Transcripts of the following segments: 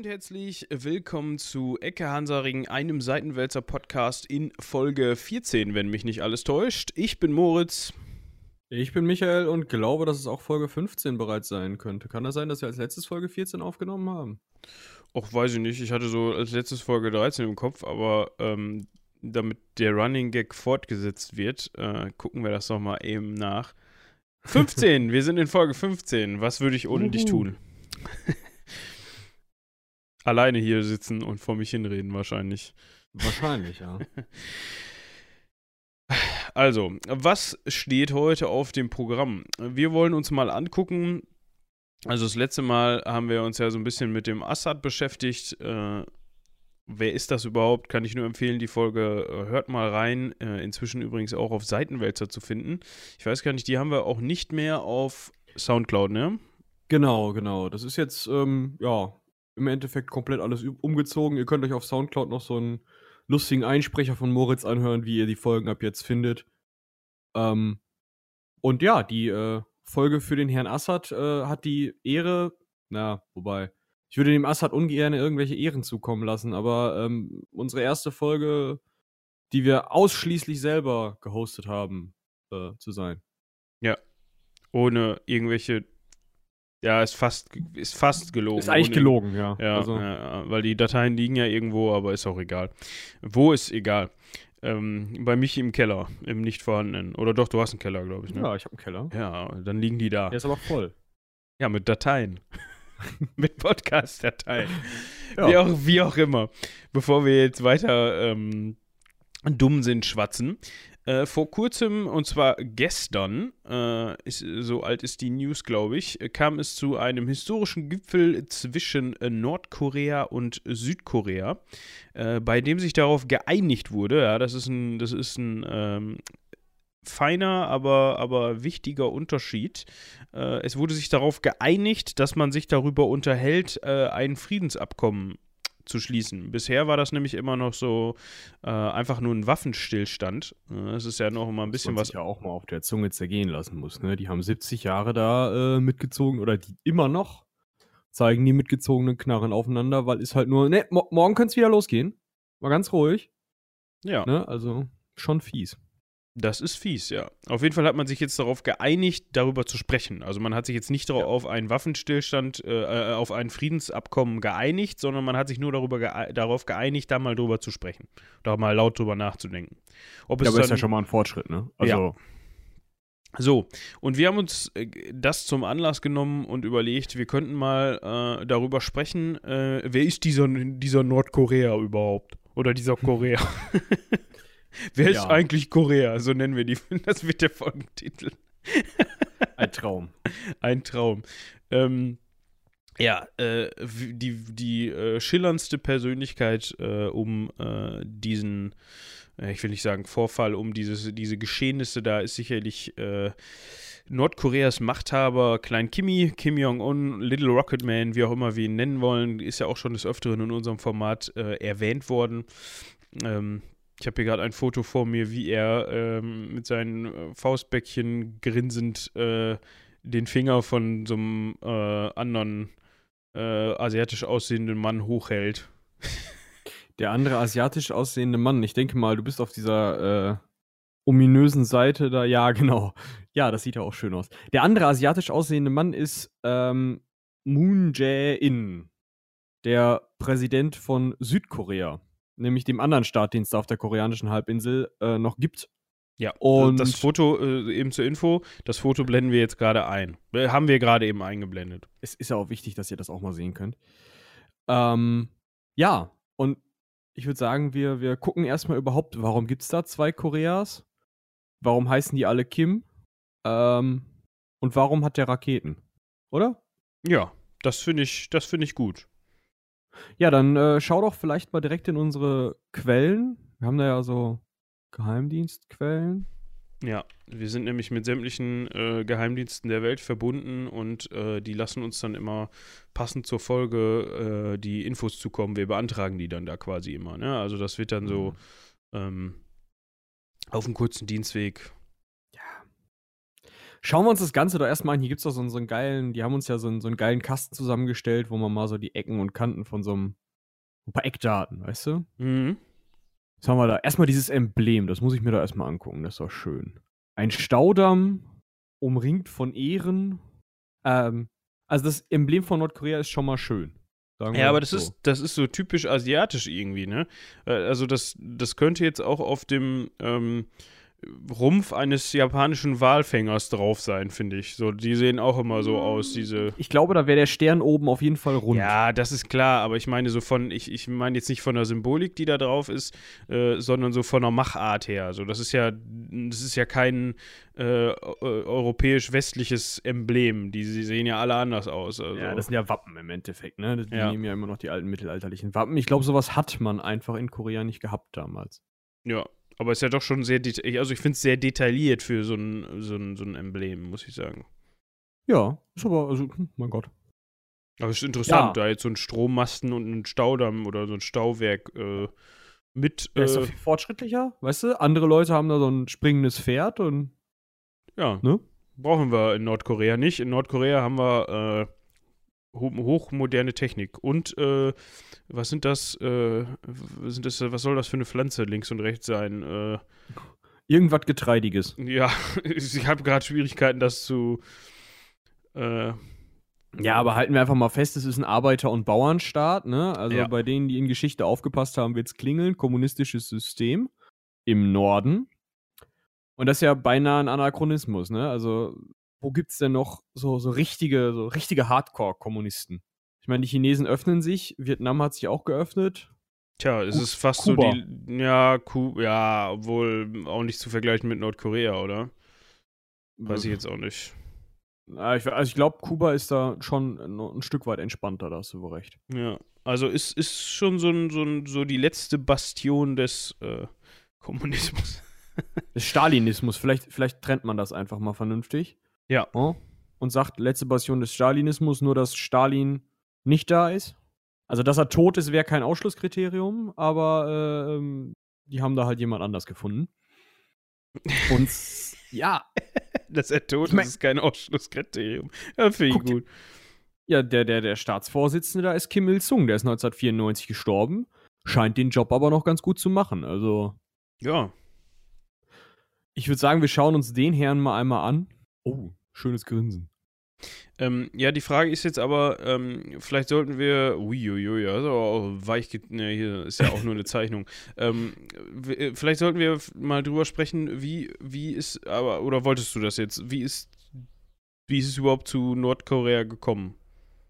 und herzlich willkommen zu Ecke Hansaring, einem Seitenwälzer Podcast in Folge 14, wenn mich nicht alles täuscht. Ich bin Moritz. Ich bin Michael und glaube, dass es auch Folge 15 bereits sein könnte. Kann das sein, dass wir als letztes Folge 14 aufgenommen haben? Och, weiß ich nicht. Ich hatte so als letztes Folge 13 im Kopf, aber ähm, damit der Running Gag fortgesetzt wird, äh, gucken wir das doch mal eben nach. 15, wir sind in Folge 15. Was würde ich ohne dich tun? Alleine hier sitzen und vor mich hinreden wahrscheinlich. Wahrscheinlich, ja. Also, was steht heute auf dem Programm? Wir wollen uns mal angucken. Also, das letzte Mal haben wir uns ja so ein bisschen mit dem Assad beschäftigt. Äh, wer ist das überhaupt? Kann ich nur empfehlen, die Folge äh, hört mal rein. Äh, inzwischen übrigens auch auf Seitenwälzer zu finden. Ich weiß gar nicht, die haben wir auch nicht mehr auf Soundcloud, ne? Genau, genau. Das ist jetzt, ähm, ja, im Endeffekt komplett alles umgezogen. Ihr könnt euch auf Soundcloud noch so einen lustigen Einsprecher von Moritz anhören, wie ihr die Folgen ab jetzt findet. Ähm, und ja, die äh, Folge für den Herrn Assad äh, hat die Ehre, na, wobei, ich würde dem Assad ungern irgendwelche Ehren zukommen lassen, aber ähm, unsere erste Folge, die wir ausschließlich selber gehostet haben, äh, zu sein. Ja. Ohne irgendwelche ja, ist fast, ist fast gelogen. Ist eigentlich gelogen, ja. Ja, also. ja, weil die Dateien liegen ja irgendwo, aber ist auch egal. Wo ist egal? Ähm, bei mich im Keller, im nicht vorhandenen. Oder doch, du hast einen Keller, glaube ich. Ne? Ja, ich habe einen Keller. Ja, dann liegen die da. Der ist aber voll. Ja, mit Dateien. mit Podcast-Dateien. ja. wie, auch, wie auch immer. Bevor wir jetzt weiter ähm, dumm sind, schwatzen. Äh, vor kurzem, und zwar gestern, äh, ist, so alt ist die News, glaube ich, kam es zu einem historischen Gipfel zwischen äh, Nordkorea und Südkorea, äh, bei dem sich darauf geeinigt wurde, ja, das ist ein, das ist ein ähm, feiner, aber, aber wichtiger Unterschied. Äh, es wurde sich darauf geeinigt, dass man sich darüber unterhält, äh, ein Friedensabkommen zu schließen. Bisher war das nämlich immer noch so äh, einfach nur ein Waffenstillstand. Das ist ja noch immer ein bisschen was. Sich ja auch mal auf der Zunge zergehen lassen muss. Ne? Die haben 70 Jahre da äh, mitgezogen oder die immer noch zeigen die mitgezogenen Knarren aufeinander, weil ist halt nur, ne, mo morgen könnte es wieder losgehen. Mal ganz ruhig. Ja. Ne? Also schon fies. Das ist fies, ja. Auf jeden Fall hat man sich jetzt darauf geeinigt, darüber zu sprechen. Also man hat sich jetzt nicht ja. auf einen Waffenstillstand, äh, äh, auf ein Friedensabkommen geeinigt, sondern man hat sich nur darüber gee darauf geeinigt, da mal drüber zu sprechen. Da mal laut drüber nachzudenken. Ob ja, aber ist ja schon mal ein Fortschritt, ne? Also ja. So, und wir haben uns äh, das zum Anlass genommen und überlegt, wir könnten mal äh, darüber sprechen, äh, wer ist dieser, dieser Nordkorea überhaupt? Oder dieser Korea? Wer ja. ist eigentlich Korea? So nennen wir die. Das wird der Folgentitel. Ein Traum. Ein Traum. Ähm, ja, äh, die, die äh, schillerndste Persönlichkeit äh, um äh, diesen, äh, ich will nicht sagen Vorfall, um dieses, diese Geschehnisse da ist sicherlich äh, Nordkoreas Machthaber Klein Kimi, Kim Jong-un, Little Rocket Man, wie auch immer wir ihn nennen wollen, ist ja auch schon des Öfteren in unserem Format erwähnt worden. Ähm, ich habe hier gerade ein Foto vor mir, wie er ähm, mit seinen äh, Faustbäckchen grinsend äh, den Finger von so einem äh, anderen äh, asiatisch aussehenden Mann hochhält. Der andere asiatisch aussehende Mann, ich denke mal, du bist auf dieser äh, ominösen Seite da. Ja, genau. Ja, das sieht ja auch schön aus. Der andere asiatisch aussehende Mann ist ähm, Moon Jae-in, der Präsident von Südkorea nämlich dem anderen Staat, den es da auf der koreanischen Halbinsel äh, noch gibt. Ja, und das Foto äh, eben zur Info, das Foto blenden wir jetzt gerade ein. Äh, haben wir gerade eben eingeblendet. Es ist ja auch wichtig, dass ihr das auch mal sehen könnt. Ähm, ja, und ich würde sagen, wir, wir gucken erstmal überhaupt, warum gibt es da zwei Koreas? Warum heißen die alle Kim? Ähm, und warum hat der Raketen? Oder? Ja, das finde ich, das ich gut. Ja, dann äh, schau doch vielleicht mal direkt in unsere Quellen. Wir haben da ja so Geheimdienstquellen. Ja, wir sind nämlich mit sämtlichen äh, Geheimdiensten der Welt verbunden und äh, die lassen uns dann immer passend zur Folge äh, die Infos zukommen. Wir beantragen die dann da quasi immer. Ne? Also das wird dann so mhm. ähm, auf einem kurzen Dienstweg. Schauen wir uns das Ganze doch erstmal an. Hier gibt es doch so, so, einen geilen, die haben uns ja so einen, so einen geilen Kasten zusammengestellt, wo man mal so die Ecken und Kanten von so einem, ein paar Eckdaten, weißt du? Mhm. Was haben wir da? Erstmal dieses Emblem, das muss ich mir da erstmal angucken, das ist doch schön. Ein Staudamm, umringt von Ehren. Ähm, also das Emblem von Nordkorea ist schon mal schön. ja, aber das so. ist, das ist so typisch asiatisch irgendwie, ne? Äh, also das, das könnte jetzt auch auf dem, ähm, Rumpf eines japanischen Walfängers drauf sein, finde ich. So, die sehen auch immer so aus, diese. Ich glaube, da wäre der Stern oben auf jeden Fall rund. Ja, das ist klar, aber ich meine so von, ich, ich meine jetzt nicht von der Symbolik, die da drauf ist, äh, sondern so von der Machart her. Also, das ist ja, das ist ja kein äh, europäisch-westliches Emblem. Die, die sehen ja alle anders aus. Also. Ja, das sind ja Wappen im Endeffekt, ne? Die ja. nehmen ja immer noch die alten mittelalterlichen Wappen. Ich glaube, sowas hat man einfach in Korea nicht gehabt damals. Ja, aber ist ja doch schon sehr, also ich finde es sehr detailliert für so ein, so, ein, so ein Emblem, muss ich sagen. Ja, ist aber, also, hm, mein Gott. Aber es ist interessant, ja. da jetzt so ein Strommasten und ein Staudamm oder so ein Stauwerk äh, mit. Äh, ist doch viel fortschrittlicher, weißt du? Andere Leute haben da so ein springendes Pferd und. Ja. Ne? Brauchen wir in Nordkorea nicht. In Nordkorea haben wir äh, hochmoderne Technik. Und äh, was sind das, äh, sind das, was soll das für eine Pflanze links und rechts sein? Äh, Irgendwas Getreidiges. Ja, ich habe gerade Schwierigkeiten, das zu. Äh, ja, aber halten wir einfach mal fest, es ist ein Arbeiter- und Bauernstaat, ne? Also ja. bei denen, die in Geschichte aufgepasst haben, wird es klingeln. Kommunistisches System im Norden. Und das ist ja beinahe ein Anachronismus, ne? Also wo gibt es denn noch so, so richtige, so richtige Hardcore-Kommunisten? Ich meine, die Chinesen öffnen sich, Vietnam hat sich auch geöffnet. Tja, es ist fast Kuba. so die. Ja, Ku ja, obwohl auch nicht zu vergleichen mit Nordkorea, oder? Weiß ich jetzt auch nicht. Also ich glaube, Kuba ist da schon ein Stück weit entspannter, da hast du wohl recht. Ja, also ist, ist schon so, ein, so, ein, so die letzte Bastion des äh, Kommunismus. des Stalinismus, vielleicht, vielleicht trennt man das einfach mal vernünftig. Ja. Und sagt, letzte Passion des Stalinismus, nur dass Stalin nicht da ist. Also, dass er tot ist, wäre kein Ausschlusskriterium, aber äh, ähm, die haben da halt jemand anders gefunden. Und ja. dass er tot ich mein, ist, ist kein Ausschlusskriterium. Ja, finde ich gut. Ja, der, der, der Staatsvorsitzende da ist Kim Il-sung, der ist 1994 gestorben, scheint den Job aber noch ganz gut zu machen. Also. Ja. Ich würde sagen, wir schauen uns den Herrn mal einmal an. Oh, Schönes Grinsen. Ähm, ja, die Frage ist jetzt aber, ähm, vielleicht sollten wir, uiuiui, also auch weich, ne, hier ist ja auch nur eine Zeichnung. Ähm, äh, vielleicht sollten wir mal drüber sprechen, wie, wie ist, aber, oder wolltest du das jetzt, wie ist, wie ist es überhaupt zu Nordkorea gekommen?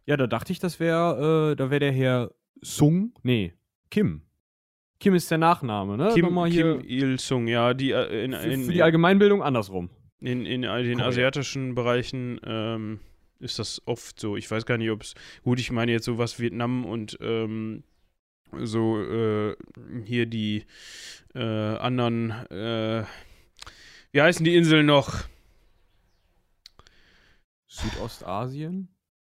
Ja, da dachte ich, das wäre, äh, da wäre der Herr Sung, nee, Kim. Kim ist der Nachname, ne? Kim, Kim Il-sung, ja, die, äh, in, in, für die Allgemeinbildung andersrum. In, in den Korea. asiatischen Bereichen ähm, ist das oft so. Ich weiß gar nicht, ob es. Gut, ich meine jetzt so was Vietnam und ähm, so äh, hier die äh, anderen. Äh, wie heißen die Inseln noch? Südostasien?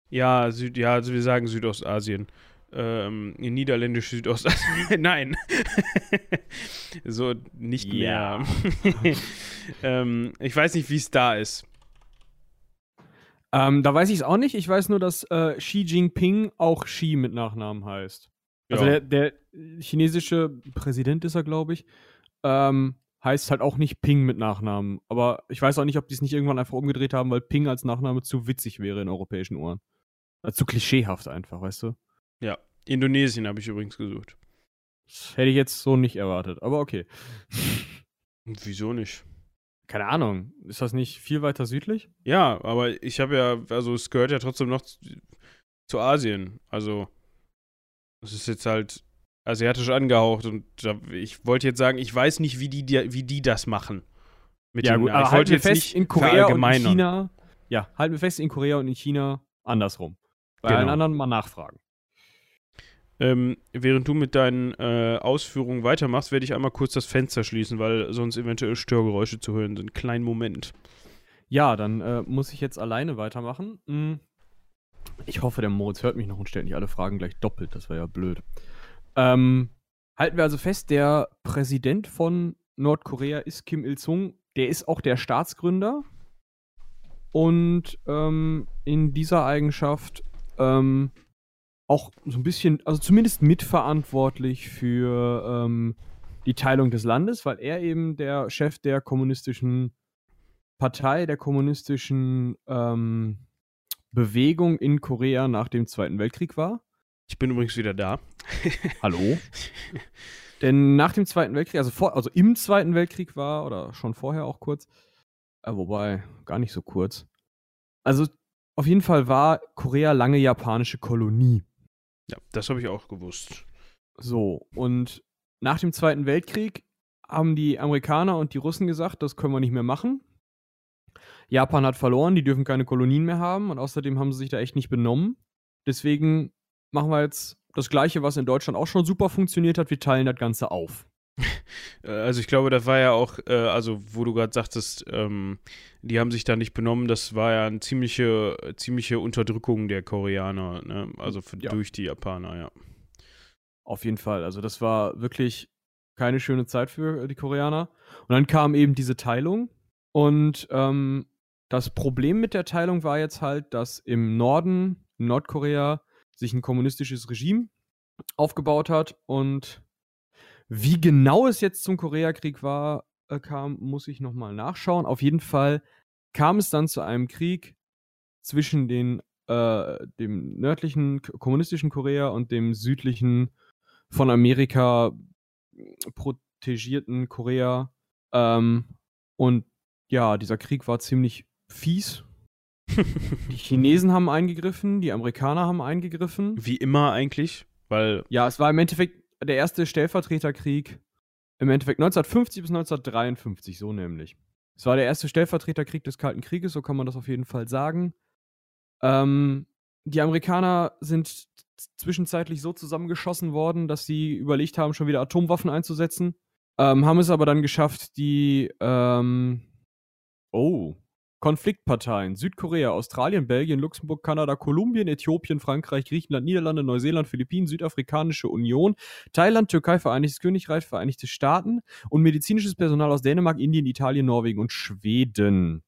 Ja, Süd, ja, also wir sagen Südostasien ähm, Niederländisch Südostasien. Nein. so nicht mehr. ähm, ich weiß nicht, wie es da ist. Ähm, da weiß ich es auch nicht. Ich weiß nur, dass äh, Xi Jinping auch Xi mit Nachnamen heißt. Also ja. der, der, chinesische Präsident ist er, glaube ich. Ähm, heißt halt auch nicht Ping mit Nachnamen. Aber ich weiß auch nicht, ob die es nicht irgendwann einfach umgedreht haben, weil Ping als Nachname zu witzig wäre in europäischen Ohren. Also zu klischeehaft einfach, weißt du? Ja, Indonesien habe ich übrigens gesucht. Das hätte ich jetzt so nicht erwartet, aber okay. Wieso nicht? Keine Ahnung. Ist das nicht viel weiter südlich? Ja, aber ich habe ja, also es gehört ja trotzdem noch zu, zu Asien. Also, es ist jetzt halt asiatisch angehaucht und da, ich wollte jetzt sagen, ich weiß nicht, wie die, wie die das machen. ja, den, gut, aber ich wollte jetzt fest, nicht in Korea und in China. Ja, halten wir fest, in Korea und in China andersrum. Bei genau. allen anderen mal nachfragen. Ähm, während du mit deinen äh, Ausführungen weitermachst, werde ich einmal kurz das Fenster schließen, weil sonst eventuell Störgeräusche zu hören sind. Kleinen Moment. Ja, dann äh, muss ich jetzt alleine weitermachen. Hm. Ich hoffe, der Moritz hört mich noch und stellt nicht alle Fragen gleich doppelt. Das wäre ja blöd. Ähm, halten wir also fest, der Präsident von Nordkorea ist Kim Il-sung. Der ist auch der Staatsgründer. und ähm, in dieser Eigenschaft ähm, auch so ein bisschen, also zumindest mitverantwortlich für ähm, die Teilung des Landes, weil er eben der Chef der kommunistischen Partei, der kommunistischen ähm, Bewegung in Korea nach dem Zweiten Weltkrieg war. Ich bin übrigens wieder da. Hallo? Denn nach dem Zweiten Weltkrieg, also, vor, also im Zweiten Weltkrieg war, oder schon vorher auch kurz, äh, wobei gar nicht so kurz. Also auf jeden Fall war Korea lange japanische Kolonie. Ja, das habe ich auch gewusst. So, und nach dem Zweiten Weltkrieg haben die Amerikaner und die Russen gesagt, das können wir nicht mehr machen. Japan hat verloren, die dürfen keine Kolonien mehr haben und außerdem haben sie sich da echt nicht benommen. Deswegen machen wir jetzt das Gleiche, was in Deutschland auch schon super funktioniert hat. Wir teilen das Ganze auf. Äh, also ich glaube, das war ja auch, äh, also wo du gerade sagtest, ähm, die haben sich da nicht benommen, das war ja eine ziemliche, ziemliche Unterdrückung der Koreaner, ne? also für, ja. durch die Japaner, ja. Auf jeden Fall, also das war wirklich keine schöne Zeit für die Koreaner. Und dann kam eben diese Teilung und ähm, das Problem mit der Teilung war jetzt halt, dass im Norden, in Nordkorea, sich ein kommunistisches Regime aufgebaut hat und wie genau es jetzt zum Koreakrieg war, äh, kam, muss ich nochmal nachschauen. Auf jeden Fall kam es dann zu einem Krieg zwischen den, äh, dem nördlichen kommunistischen Korea und dem südlichen von Amerika protegierten Korea. Ähm, und ja, dieser Krieg war ziemlich fies. die Chinesen haben eingegriffen, die Amerikaner haben eingegriffen. Wie immer eigentlich, weil. Ja, es war im Endeffekt der erste Stellvertreterkrieg im Endeffekt 1950 bis 1953, so nämlich. Es war der erste Stellvertreterkrieg des Kalten Krieges, so kann man das auf jeden Fall sagen. Ähm, die Amerikaner sind zwischenzeitlich so zusammengeschossen worden, dass sie überlegt haben, schon wieder Atomwaffen einzusetzen. Ähm, haben es aber dann geschafft, die ähm, oh, Konfliktparteien Südkorea, Australien, Belgien, Luxemburg, Kanada, Kolumbien, Äthiopien, Frankreich, Griechenland, Niederlande, Neuseeland, Philippinen, Südafrikanische Union, Thailand, Türkei, Vereinigtes Königreich, Vereinigte Staaten und medizinisches Personal aus Dänemark, Indien, Italien, Norwegen und Schweden.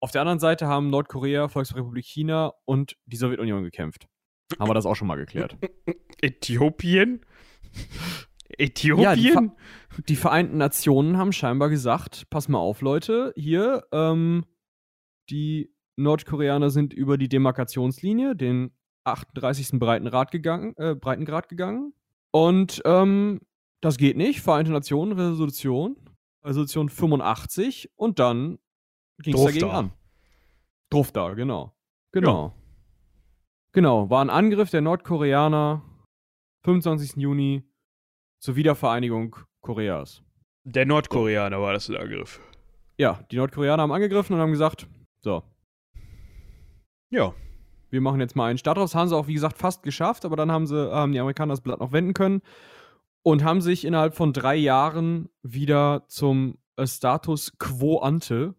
Auf der anderen Seite haben Nordkorea, Volksrepublik China und die Sowjetunion gekämpft. Haben wir das auch schon mal geklärt. Äthiopien? Äthiopien? Ja, die, Ver die, Vereinten Nationen haben scheinbar gesagt: Pass mal auf, Leute, hier, ähm, die Nordkoreaner sind über die Demarkationslinie, den 38. Breitengrad gegangen, äh, Breitengrad gegangen. Und ähm, das geht nicht. Vereinte Nationen, Resolution, Resolution 85 und dann ging es dagegen da. an. Druff da, genau. Genau. Ja. Genau, war ein Angriff der Nordkoreaner 25. Juni zur Wiedervereinigung Koreas. Der Nordkoreaner war das der Angriff. Ja, die Nordkoreaner haben angegriffen und haben gesagt, so. Ja. Wir machen jetzt mal einen Start draus. Haben sie auch, wie gesagt, fast geschafft, aber dann haben sie, haben die Amerikaner das Blatt noch wenden können und haben sich innerhalb von drei Jahren wieder zum äh, Status quo ante.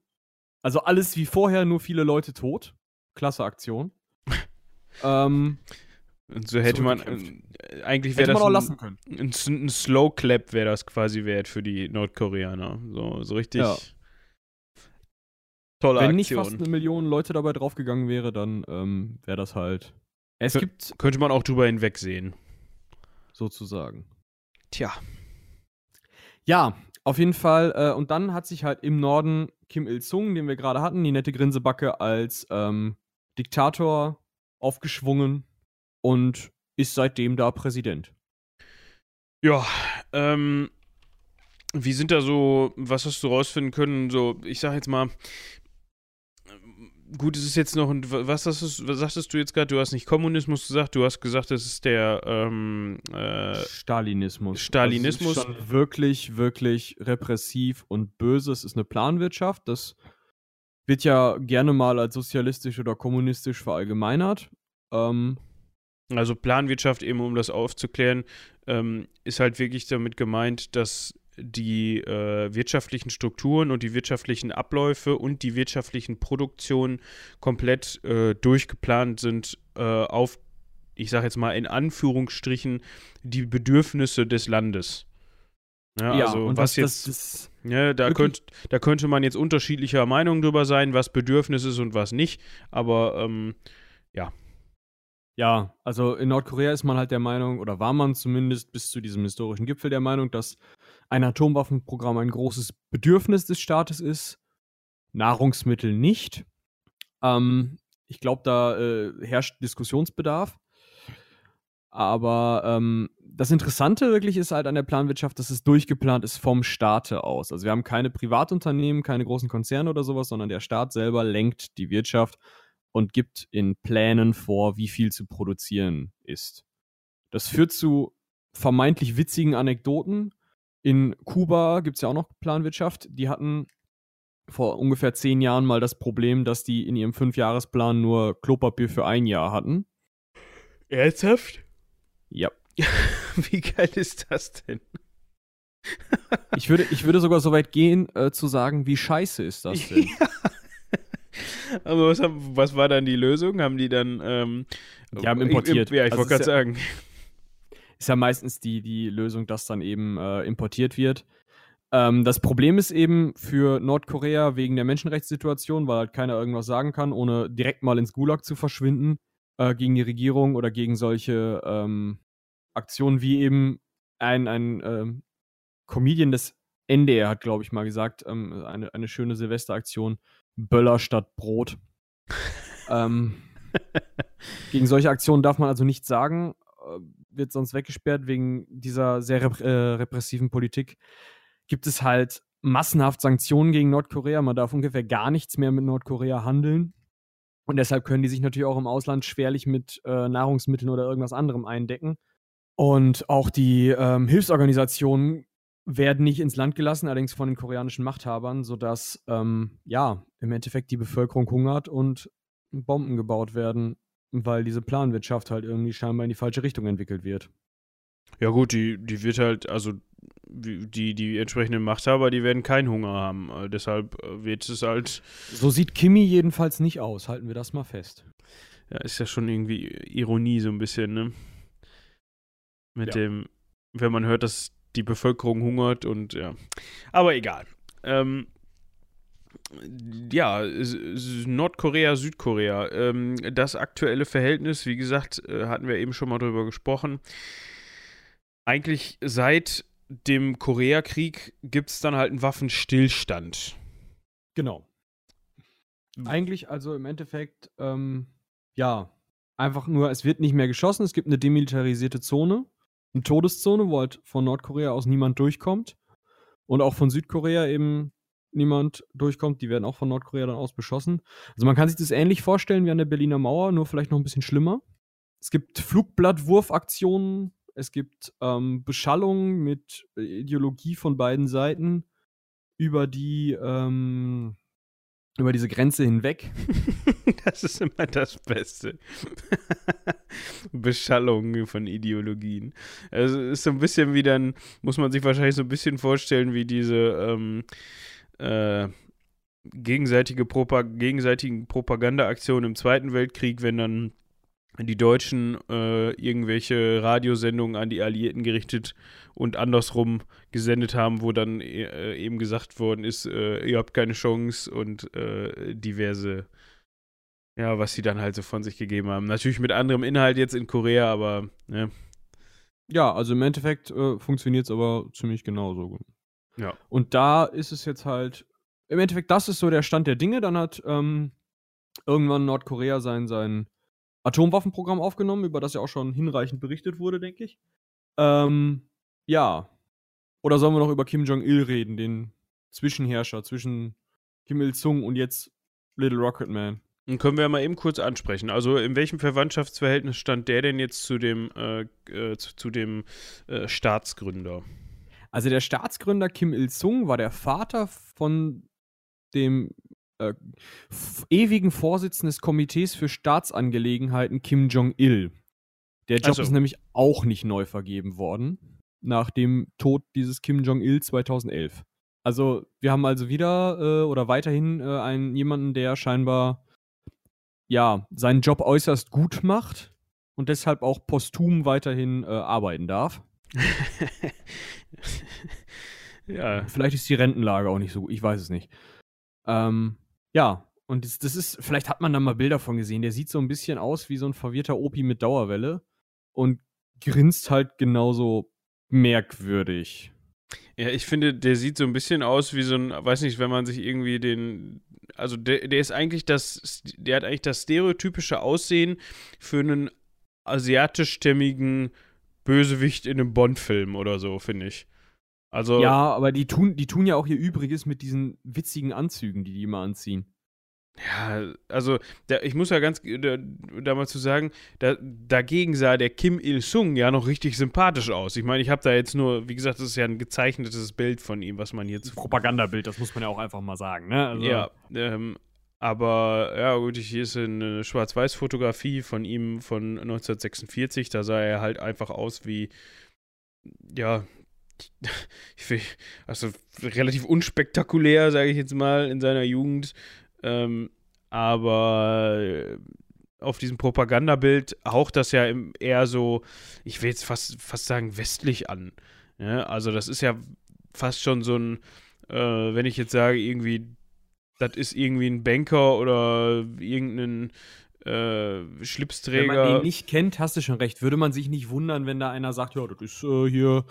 Also alles wie vorher, nur viele Leute tot. Klasse Aktion. ähm, und so hätte man äh, eigentlich wäre das ein, ein, ein, Slow Clap wäre das quasi wert für die Nordkoreaner. So, so richtig. Ja. Tolle Wenn Aktion. nicht fast eine Million Leute dabei draufgegangen wäre, dann ähm, wäre das halt. Es Kön gibt. Könnte man auch drüber hinwegsehen. Sozusagen. Tja. Ja, auf jeden Fall. Äh, und dann hat sich halt im Norden Kim Il-sung, den wir gerade hatten, die nette Grinsebacke, als ähm, Diktator aufgeschwungen und ist seitdem da Präsident. Ja, ähm, wie sind da so, was hast du rausfinden können? So, ich sag jetzt mal, gut, es ist jetzt noch, was, hast was sagtest du jetzt gerade? Du hast nicht Kommunismus gesagt, du hast gesagt, es ist der ähm, äh, Stalinismus. Stalinismus. Das ist schon wirklich, wirklich repressiv und böse. Es ist eine Planwirtschaft. Das wird ja gerne mal als sozialistisch oder kommunistisch verallgemeinert. Ähm, also Planwirtschaft, eben um das aufzuklären, ähm, ist halt wirklich damit gemeint, dass die äh, wirtschaftlichen Strukturen und die wirtschaftlichen Abläufe und die wirtschaftlichen Produktionen komplett äh, durchgeplant sind äh, auf, ich sage jetzt mal in Anführungsstrichen, die Bedürfnisse des Landes. Ja, ja also was das, jetzt. Das, ja, da, könnt, da könnte man jetzt unterschiedlicher Meinung drüber sein, was Bedürfnis ist und was nicht. Aber ähm, ja. Ja, also in Nordkorea ist man halt der Meinung, oder war man zumindest bis zu diesem historischen Gipfel der Meinung, dass ein Atomwaffenprogramm ein großes Bedürfnis des Staates ist, Nahrungsmittel nicht. Ähm, ich glaube, da äh, herrscht Diskussionsbedarf. Aber ähm, das Interessante wirklich ist halt an der Planwirtschaft, dass es durchgeplant ist vom Staate aus. Also wir haben keine Privatunternehmen, keine großen Konzerne oder sowas, sondern der Staat selber lenkt die Wirtschaft und gibt in Plänen vor, wie viel zu produzieren ist. Das führt zu vermeintlich witzigen Anekdoten. In Kuba gibt es ja auch noch Planwirtschaft. Die hatten vor ungefähr zehn Jahren mal das Problem, dass die in ihrem Fünfjahresplan nur Klopapier für ein Jahr hatten. Ernsthaft? Ja. Wie geil ist das denn? ich, würde, ich würde sogar so weit gehen, äh, zu sagen, wie scheiße ist das denn? Ja. Aber was, haben, was, war dann die Lösung? Haben die dann. Ähm, die haben importiert. ja, ich also wollte gerade ja, sagen. Ist ja meistens die, die Lösung, dass dann eben äh, importiert wird. Ähm, das Problem ist eben für Nordkorea wegen der Menschenrechtssituation, weil halt keiner irgendwas sagen kann, ohne direkt mal ins Gulag zu verschwinden äh, gegen die Regierung oder gegen solche ähm, Aktionen wie eben ein, ein ähm, Comedian des NDR hat, glaube ich, mal gesagt, ähm, eine, eine schöne Silvesteraktion, Böller statt Brot. ähm, gegen solche Aktionen darf man also nichts sagen, äh, wird sonst weggesperrt wegen dieser sehr rep äh, repressiven Politik. Gibt es halt massenhaft Sanktionen gegen Nordkorea. Man darf ungefähr gar nichts mehr mit Nordkorea handeln. Und deshalb können die sich natürlich auch im Ausland schwerlich mit äh, Nahrungsmitteln oder irgendwas anderem eindecken. Und auch die ähm, Hilfsorganisationen werden nicht ins Land gelassen, allerdings von den koreanischen Machthabern, sodass ähm, ja im Endeffekt die Bevölkerung hungert und Bomben gebaut werden, weil diese Planwirtschaft halt irgendwie scheinbar in die falsche Richtung entwickelt wird. Ja gut, die, die wird halt, also die, die entsprechenden Machthaber, die werden keinen Hunger haben. Äh, deshalb äh, wird es halt. So sieht Kimi jedenfalls nicht aus, halten wir das mal fest. Ja, ist ja schon irgendwie Ironie so ein bisschen, ne? Mit ja. dem, wenn man hört, dass die Bevölkerung hungert und ja. Aber egal. Ähm, ja, Nordkorea, Südkorea. Ähm, das aktuelle Verhältnis, wie gesagt, äh, hatten wir eben schon mal drüber gesprochen. Eigentlich seit dem Koreakrieg gibt es dann halt einen Waffenstillstand. Genau. Eigentlich also im Endeffekt, ähm, ja, einfach nur, es wird nicht mehr geschossen, es gibt eine demilitarisierte Zone, eine Todeszone, wo halt von Nordkorea aus niemand durchkommt. Und auch von Südkorea eben niemand durchkommt. Die werden auch von Nordkorea dann aus beschossen. Also man kann sich das ähnlich vorstellen wie an der Berliner Mauer, nur vielleicht noch ein bisschen schlimmer. Es gibt Flugblattwurfaktionen es gibt ähm, Beschallung mit äh, Ideologie von beiden Seiten über die ähm, über diese Grenze hinweg. das ist immer das Beste. Beschallung von Ideologien. Also ist so ein bisschen wie dann, muss man sich wahrscheinlich so ein bisschen vorstellen, wie diese ähm, äh, gegenseitige Propa gegenseitigen Propagandaaktionen im Zweiten Weltkrieg, wenn dann die Deutschen äh, irgendwelche Radiosendungen an die Alliierten gerichtet und andersrum gesendet haben, wo dann äh, eben gesagt worden ist, äh, ihr habt keine Chance und äh, diverse, ja, was sie dann halt so von sich gegeben haben. Natürlich mit anderem Inhalt jetzt in Korea, aber ne. Ja, also im Endeffekt äh, funktioniert es aber ziemlich genauso. Ja. Und da ist es jetzt halt, im Endeffekt, das ist so der Stand der Dinge. Dann hat ähm, irgendwann Nordkorea sein, sein Atomwaffenprogramm aufgenommen, über das ja auch schon hinreichend berichtet wurde, denke ich. Ähm, ja. Oder sollen wir noch über Kim Jong-il reden, den Zwischenherrscher zwischen Kim Il-sung und jetzt Little Rocket Man? Den können wir ja mal eben kurz ansprechen. Also in welchem Verwandtschaftsverhältnis stand der denn jetzt zu dem, äh, äh, zu, zu, dem äh, Staatsgründer? Also der Staatsgründer Kim Il-sung war der Vater von dem äh, ewigen Vorsitzenden des Komitees für Staatsangelegenheiten Kim Jong-il. Der Job also. ist nämlich auch nicht neu vergeben worden, nach dem Tod dieses Kim Jong-il 2011. Also, wir haben also wieder äh, oder weiterhin äh, einen jemanden, der scheinbar ja seinen Job äußerst gut macht und deshalb auch posthum weiterhin äh, arbeiten darf. ja. Vielleicht ist die Rentenlage auch nicht so gut, ich weiß es nicht. Ähm, ja, und das, das, ist, vielleicht hat man da mal Bilder von gesehen. Der sieht so ein bisschen aus wie so ein verwirrter Opi mit Dauerwelle und grinst halt genauso merkwürdig. Ja, ich finde, der sieht so ein bisschen aus wie so ein, weiß nicht, wenn man sich irgendwie den, also der, der ist eigentlich das, der hat eigentlich das stereotypische Aussehen für einen asiatischstämmigen Bösewicht in einem Bond-Film oder so, finde ich. Also ja, aber die tun, die tun ja auch ihr Übriges mit diesen witzigen Anzügen, die die immer anziehen. Ja, also da, ich muss ja ganz da, da mal zu sagen, da, dagegen sah der Kim Il-sung ja noch richtig sympathisch aus. Ich meine, ich habe da jetzt nur, wie gesagt, das ist ja ein gezeichnetes Bild von ihm, was man jetzt. Propagandabild, das muss man ja auch einfach mal sagen, ne? Also, ja, ähm, aber ja, gut, hier ist eine Schwarz-Weiß-Fotografie von ihm von 1946. Da sah er halt einfach aus wie, ja, also relativ unspektakulär, sage ich jetzt mal, in seiner Jugend. Ähm, aber äh, auf diesem Propagandabild haucht das ja eher so, ich will jetzt fast, fast sagen, westlich an. Ja, also das ist ja fast schon so ein, äh, wenn ich jetzt sage, irgendwie, das ist irgendwie ein Banker oder irgendein äh, Schlipsträger. Wenn man den nicht kennt, hast du schon recht. Würde man sich nicht wundern, wenn da einer sagt, ja, das ist äh, hier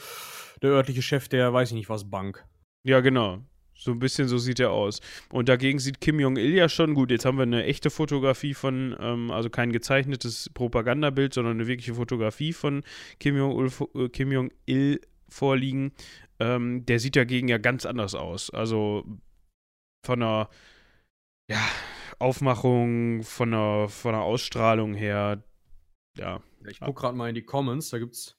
der örtliche Chef der, weiß ich nicht was, Bank. Ja, genau. So ein bisschen so sieht er aus. Und dagegen sieht Kim Jong-il ja schon gut. Jetzt haben wir eine echte Fotografie von, ähm, also kein gezeichnetes Propagandabild, sondern eine wirkliche Fotografie von Kim Jong-il äh, Kim Jong vorliegen. Ähm, der sieht dagegen ja ganz anders aus. Also von der ja, Aufmachung, von der, von der Ausstrahlung her, ja. Ich gucke gerade mal in die Comments, da gibt's.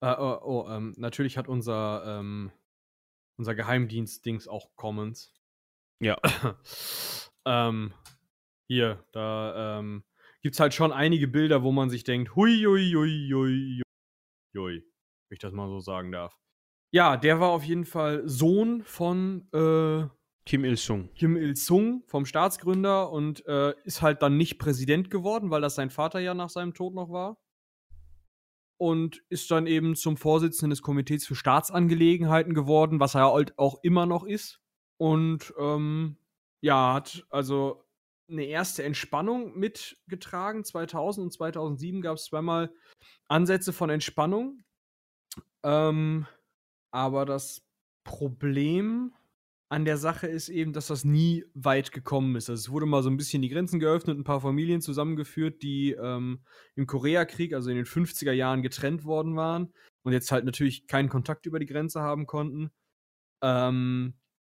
Äh, oh, oh ähm, natürlich hat unser ähm, unser Geheimdienst-Dings auch Commons. Ja. ähm, hier, da ähm, gibt es halt schon einige Bilder, wo man sich denkt, hui, hui, hui, hui, hui, wenn ich das mal so sagen darf. Ja, der war auf jeden Fall Sohn von äh, Kim Il-sung. Kim Il-sung vom Staatsgründer und äh, ist halt dann nicht Präsident geworden, weil das sein Vater ja nach seinem Tod noch war und ist dann eben zum Vorsitzenden des Komitees für Staatsangelegenheiten geworden, was er halt auch immer noch ist. Und ähm, ja, hat also eine erste Entspannung mitgetragen. 2000 und 2007 gab es zweimal Ansätze von Entspannung. Ähm, aber das Problem an der Sache ist eben, dass das nie weit gekommen ist. Also es wurde mal so ein bisschen die Grenzen geöffnet, ein paar Familien zusammengeführt, die ähm, im Koreakrieg, also in den 50er Jahren, getrennt worden waren und jetzt halt natürlich keinen Kontakt über die Grenze haben konnten. Ähm,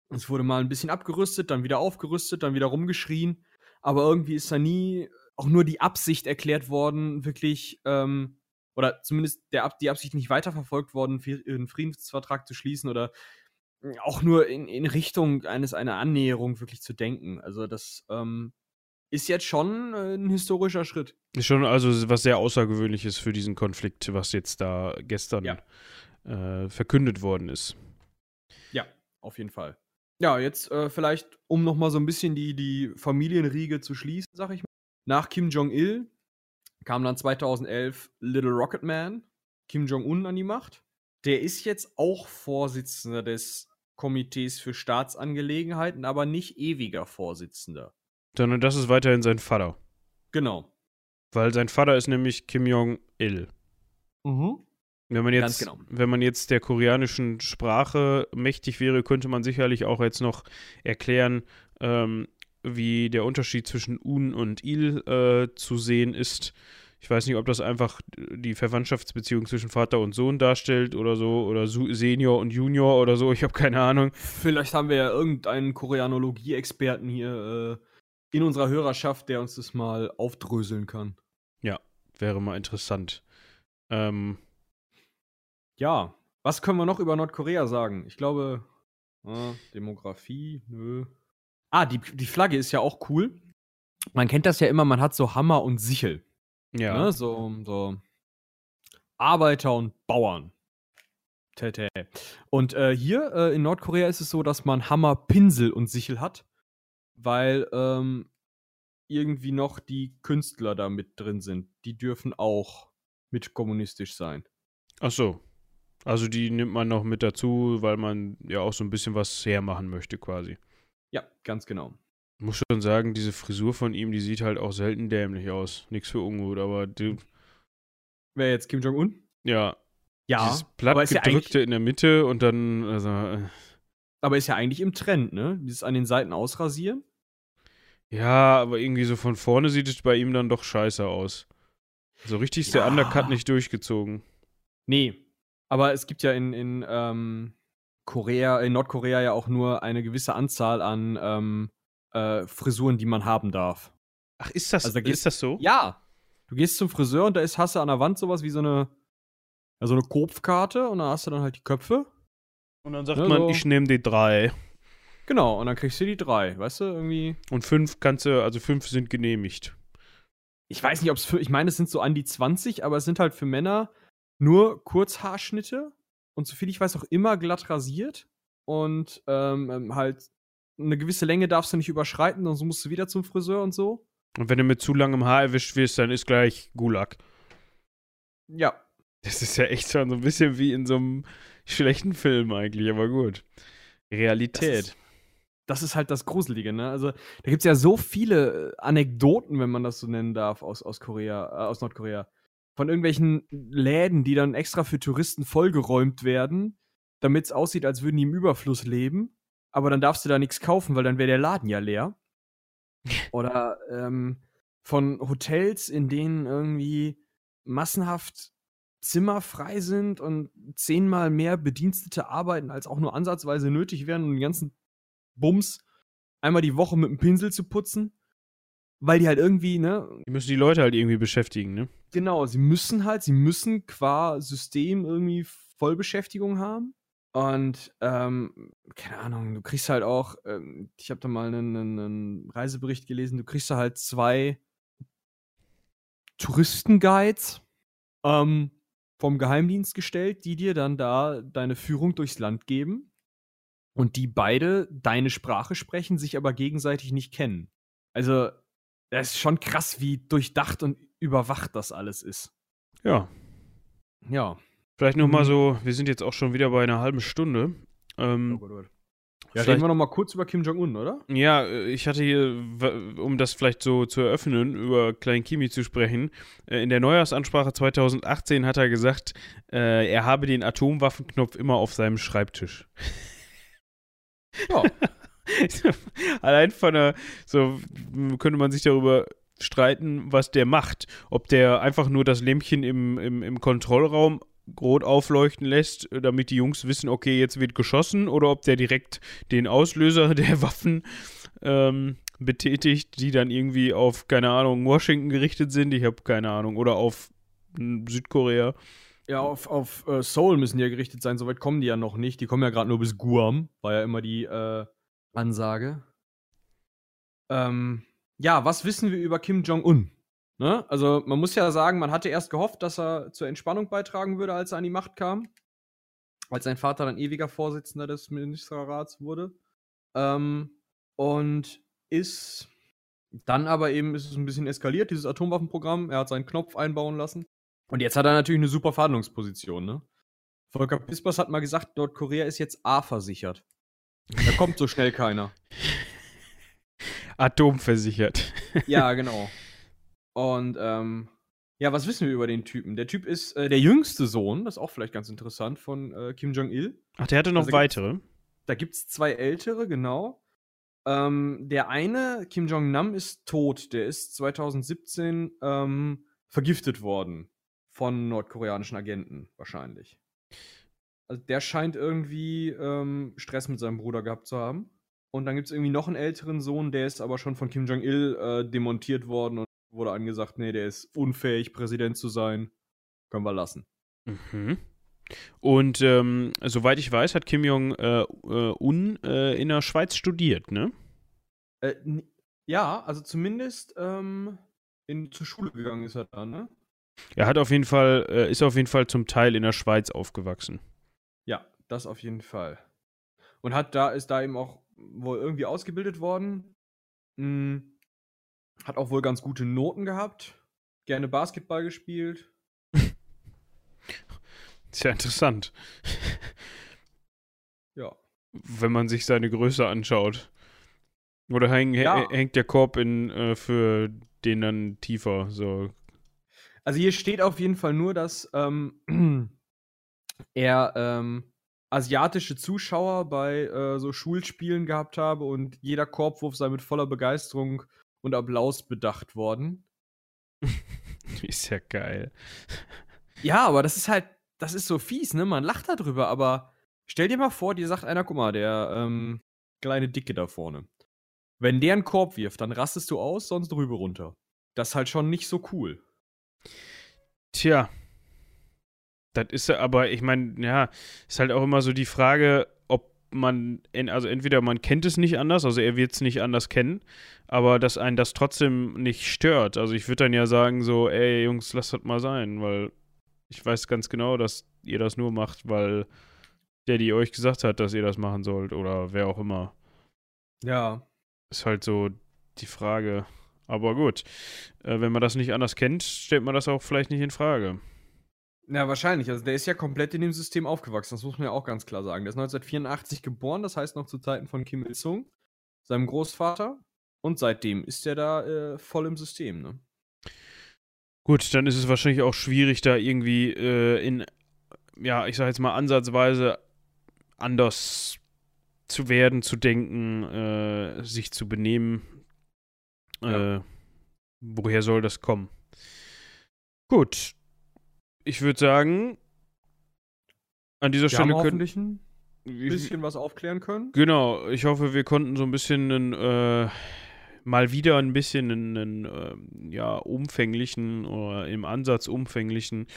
es wurde mal ein bisschen abgerüstet, dann wieder aufgerüstet, dann wieder rumgeschrien. Aber irgendwie ist da nie auch nur die Absicht erklärt worden, wirklich, ähm, oder zumindest der, die Absicht nicht weiterverfolgt worden, einen Friedensvertrag zu schließen oder auch nur in, in Richtung eines einer Annäherung wirklich zu denken. Also das ähm, ist jetzt schon äh, ein historischer Schritt. Ist schon also was sehr Außergewöhnliches für diesen Konflikt, was jetzt da gestern ja. äh, verkündet worden ist. Ja, auf jeden Fall. Ja, jetzt äh, vielleicht, um nochmal so ein bisschen die, die Familienriege zu schließen, sag ich mal. Nach Kim Jong-il kam dann 2011 Little Rocket Man, Kim Jong-un an die Macht. Der ist jetzt auch Vorsitzender des Komitees für Staatsangelegenheiten, aber nicht ewiger Vorsitzender. Sondern das ist weiterhin sein Vater. Genau. Weil sein Vater ist nämlich Kim Jong-il. Mhm. Wenn man, jetzt, genau. wenn man jetzt der koreanischen Sprache mächtig wäre, könnte man sicherlich auch jetzt noch erklären, ähm, wie der Unterschied zwischen Un und Il äh, zu sehen ist. Ich weiß nicht, ob das einfach die Verwandtschaftsbeziehung zwischen Vater und Sohn darstellt oder so, oder Senior und Junior oder so, ich habe keine Ahnung. Vielleicht haben wir ja irgendeinen Koreanologie-Experten hier äh, in unserer Hörerschaft, der uns das mal aufdröseln kann. Ja, wäre mal interessant. Ähm, ja, was können wir noch über Nordkorea sagen? Ich glaube, äh, Demografie, nö. Ah, die, die Flagge ist ja auch cool. Man kennt das ja immer, man hat so Hammer und Sichel. Ja. Ne? So, so Arbeiter und Bauern. Tete. Und äh, hier äh, in Nordkorea ist es so, dass man Hammer, Pinsel und Sichel hat, weil ähm, irgendwie noch die Künstler da mit drin sind. Die dürfen auch mit kommunistisch sein. Ach so. Also die nimmt man noch mit dazu, weil man ja auch so ein bisschen was hermachen möchte quasi. Ja, ganz genau. Muss schon sagen, diese Frisur von ihm, die sieht halt auch selten dämlich aus. Nichts für ungut, aber die, Wer jetzt Kim Jong-un? ja, Ja, dieses platt aber ist ja gedrückte in der Mitte und dann, also, äh, aber ist ja eigentlich im Trend, ne? Dieses an den Seiten ausrasieren. ja, aber irgendwie so von vorne sieht es bei ihm dann doch scheiße aus. So richtig ist der Ja. Undercut nicht durchgezogen. Nee. Aber es gibt ja in, in ähm, Korea, in Nordkorea ja auch nur eine gewisse Anzahl an ähm, äh, Frisuren, die man haben darf. Ach, ist das, Also da gehst- ist das so? Ja. Du gehst zum Friseur und da ist, hast du an der Wand sowas wie so eine, ja, so eine Kopfkarte und da hast du dann halt die Köpfe. Und dann sagt Ja, man, so. ich nehme die drei. Genau, und dann kriegst du die drei, weißt du, irgendwie. Und fünf kannst du, also fünf sind genehmigt. Ich weiß nicht, ob es für, ich meine, es sind so an die 20, aber es sind halt für Männer nur Kurzhaarschnitte und soviel ich weiß auch immer glatt rasiert und ähm, halt eine gewisse Länge darfst du nicht überschreiten, sonst musst du wieder zum Friseur und so. Und wenn du mit zu langem Haar erwischt wirst, dann ist gleich Gulag. Ja, Das ist ja echt schon so ein bisschen wie in so einem schlechten Film eigentlich, aber gut. Realität. Das ist, das ist halt das Gruselige, ne? Also, da gibt es ja so viele äh, Anekdoten, wenn man das so nennen darf, aus, aus Korea, äh, aus Nordkorea. Von irgendwelchen Läden, die dann extra für Touristen vollgeräumt werden, damit es aussieht, als würden die im Überfluss leben. Aber dann darfst du da nichts kaufen, weil dann wäre der Laden ja leer. Oder ähm, von Hotels, in denen irgendwie massenhaft Zimmer frei sind und zehnmal mehr Bedienstete arbeiten, als auch nur ansatzweise nötig wären, um den ganzen Bums einmal die Woche mit dem Pinsel zu putzen. Weil die halt irgendwie, ne, Die müssen die Leute halt irgendwie beschäftigen, ne? genau, sie müssen halt, sie müssen qua System irgendwie Vollbeschäftigung haben. Und, ähm, keine Ahnung, du kriegst halt auch, ähm, ich habe da mal einen, einen, Reisebericht gelesen, du kriegst da halt zwei Touristenguides ähm, vom Geheimdienst gestellt, die dir dann da deine Führung durchs Land geben. Und die beide deine Sprache sprechen, sich aber gegenseitig nicht kennen. Also, das ist schon krass, wie durchdacht und überwacht das alles ist. Ja. Ja. Vielleicht noch mal Mhm. so, wir sind jetzt auch schon wieder bei einer halben Stunde. Ähm, Ja, vielleicht- reden wir noch mal kurz über Kim Jong-un, oder? Ja, äh, ich hatte hier, um das vielleicht so zu eröffnen, über Klein Kimi zu sprechen. äh, In der Neujahrsansprache 2018 hat er gesagt, äh, er habe den Atomwaffenknopf immer auf seinem Schreibtisch. Ja. Allein von der, so könnte man sich darüber streiten, was der macht. Ob der einfach nur das Lämpchen im, im, im Kontrollraum rot aufleuchten lässt, äh, damit die Jungs wissen, okay, jetzt wird geschossen, oder ob der direkt den Auslöser der Waffen ähm, betätigt, die dann irgendwie auf, keine Ahnung, Washington gerichtet sind, ich habe keine Ahnung, oder auf m, Südkorea. Ja, auf, auf äh, Seoul müssen die ja gerichtet sein, soweit kommen die ja noch nicht. Die kommen ja gerade nur bis Guam, war ja immer die äh, Ansage. Ähm, ja, was wissen wir über Kim Jong-un? Ne? Also, man muss ja sagen, man hatte erst gehofft, dass er zur Entspannung beitragen würde, als er an die Macht kam. Als sein Vater dann ewiger Vorsitzender des Ministerrats wurde. Ähm, und ist dann aber eben ist es ein bisschen eskaliert, dieses Atomwaffenprogramm. Er hat seinen Knopf einbauen lassen. Und jetzt hat er natürlich eine super Verhandlungsposition, ne? Volker Pispers hat mal gesagt, Nordkorea ist jetzt A versichert. Da kommt so schnell keiner. Atomversichert. Ja, genau. Und ähm, ja, was wissen wir über den Typen? Der Typ ist äh, der jüngste Sohn, das ist auch vielleicht ganz interessant, von äh, Kim Jong-il. Ach, der hatte noch Also weitere. Da gibt es zwei ältere, genau. Ähm, der eine, Kim Jong-nam, ist tot. Der ist 2017 ähm, vergiftet worden von nordkoreanischen Agenten, wahrscheinlich. Also der scheint irgendwie ähm, Stress mit seinem Bruder gehabt zu haben. Und dann gibt es irgendwie noch einen älteren Sohn, der ist aber schon von Kim Jong-il äh, demontiert worden und wurde angesagt, nee, der ist unfähig, Präsident zu sein. Können wir lassen. Mhm. Und ähm, soweit ich weiß, hat Kim Jong-un äh, in der Schweiz studiert, ne? Äh, ja, also zumindest ähm, in, zur Schule gegangen ist er da, ne? Er hat auf jeden Fall, äh, ist auf jeden Fall zum Teil in der Schweiz aufgewachsen. Ja, das auf jeden Fall. Und hat da, ist da eben auch wohl irgendwie ausgebildet worden. Hm, hat auch wohl ganz gute Noten gehabt. Gerne Basketball gespielt. Ist ja interessant. ja. Wenn man sich seine Größe anschaut. Oder häng, ja. hängt der Korb in, äh, für den dann tiefer? So. Also hier steht auf jeden Fall nur, dass ähm, er ähm, asiatische Zuschauer bei äh, so Schulspielen gehabt habe und jeder Korbwurf sei mit voller Begeisterung und Applaus bedacht worden. ist ja geil. Ja, aber das ist halt, das ist so fies, ne? Man lacht darüber, aber stell dir mal vor, dir sagt einer, guck mal, der ähm, kleine Dicke da vorne. Wenn der einen Korb wirft, dann rastest du aus, sonst drüber runter. Das ist halt schon nicht so cool. Tja. Das ist ja, aber ich meine, ja, ist halt auch immer so die Frage, man, also entweder man kennt es nicht anders, also er wird es nicht anders kennen, aber dass einen das trotzdem nicht stört. Also ich würde dann ja sagen, so, ey Jungs, lasst das mal sein, weil ich weiß ganz genau, dass ihr das nur macht, weil der, die euch gesagt hat, dass ihr das machen sollt oder wer auch immer. Ja. Ist halt so die Frage. Aber gut, äh, wenn man das nicht anders kennt, stellt man das auch vielleicht nicht in Frage. Ja, wahrscheinlich. Also der ist ja komplett in dem System aufgewachsen, das muss man ja auch ganz klar sagen. Der ist 1984 geboren, das heißt noch zu Zeiten von Kim Il-sung, seinem Großvater. Und seitdem ist er da äh, voll im System, ne? Gut, dann ist es wahrscheinlich auch schwierig, da irgendwie äh, in, ja, ich sag jetzt mal ansatzweise anders zu werden, zu denken, äh, sich zu benehmen. Ja. Äh, woher soll das kommen? Gut. Ich würde sagen, an dieser wir Stelle haben hoffentlich ein bisschen was aufklären können. Genau. Ich hoffe, wir konnten so ein bisschen einen, äh, mal wieder ein bisschen einen, einen äh, ja, umfänglichen oder im Ansatz umfänglichen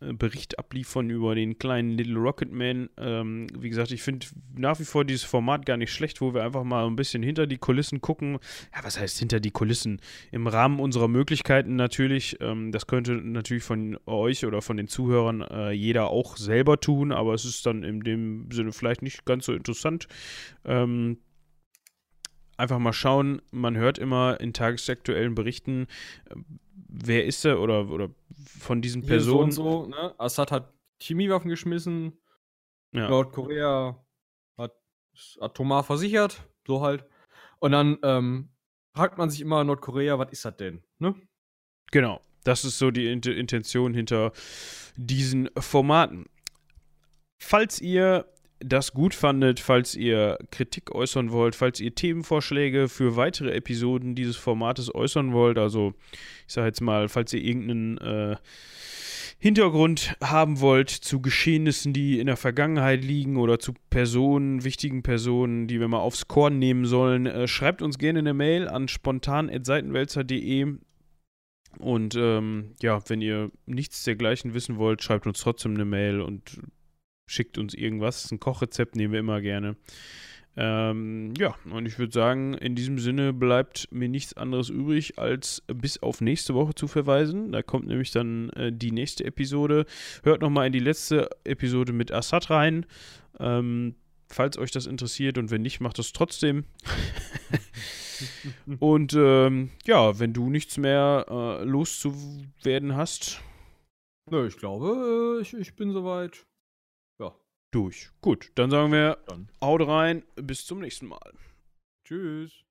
Bericht abliefern über den kleinen Little Rocket Man. Ähm, wie gesagt, ich finde nach wie vor dieses Format gar nicht schlecht, wo wir einfach mal ein bisschen hinter die Kulissen gucken. Ja, was heißt hinter die Kulissen? Im Rahmen unserer Möglichkeiten natürlich. Ähm, das könnte natürlich von euch oder von den Zuhörern äh, jeder auch selber tun, aber es ist dann in dem Sinne vielleicht nicht ganz so interessant. Ähm, einfach mal schauen. Man hört immer in tagesaktuellen Berichten, wer ist er oder, oder von diesen Hier Personen. So und so, ne? Assad hat Chemiewaffen geschmissen. Ja. Nordkorea hat atomar versichert. So halt. Und dann ähm, fragt man sich immer, Nordkorea, was ist das denn? Ne? Genau. Das ist so die Intention hinter diesen Formaten. Falls ihr das gut fandet, falls ihr Kritik äußern wollt, falls ihr Themenvorschläge für weitere Episoden dieses Formates äußern wollt, also ich sage jetzt mal, falls ihr irgendeinen äh, Hintergrund haben wollt zu Geschehnissen, die in der Vergangenheit liegen oder zu Personen, wichtigen Personen, die wir mal aufs Korn nehmen sollen, äh, schreibt uns gerne eine Mail an spontan.seitenwälzer.de und ähm, ja, wenn ihr nichts dergleichen wissen wollt, schreibt uns trotzdem eine Mail und schickt uns irgendwas. Ein Kochrezept nehmen wir immer gerne. Ähm, ja, und ich würde sagen, in diesem Sinne bleibt mir nichts anderes übrig, als bis auf nächste Woche zu verweisen. Da kommt nämlich dann äh, die nächste Episode. Hört nochmal in die letzte Episode mit Assad rein. Ähm, falls euch das interessiert und wenn nicht, macht das trotzdem. und ähm, ja, wenn du nichts mehr äh, loszuwerden hast. Nö, ich glaube, äh, ich, ich bin soweit durch. Gut, dann sagen wir, haut rein, bis zum nächsten Mal. Tschüss.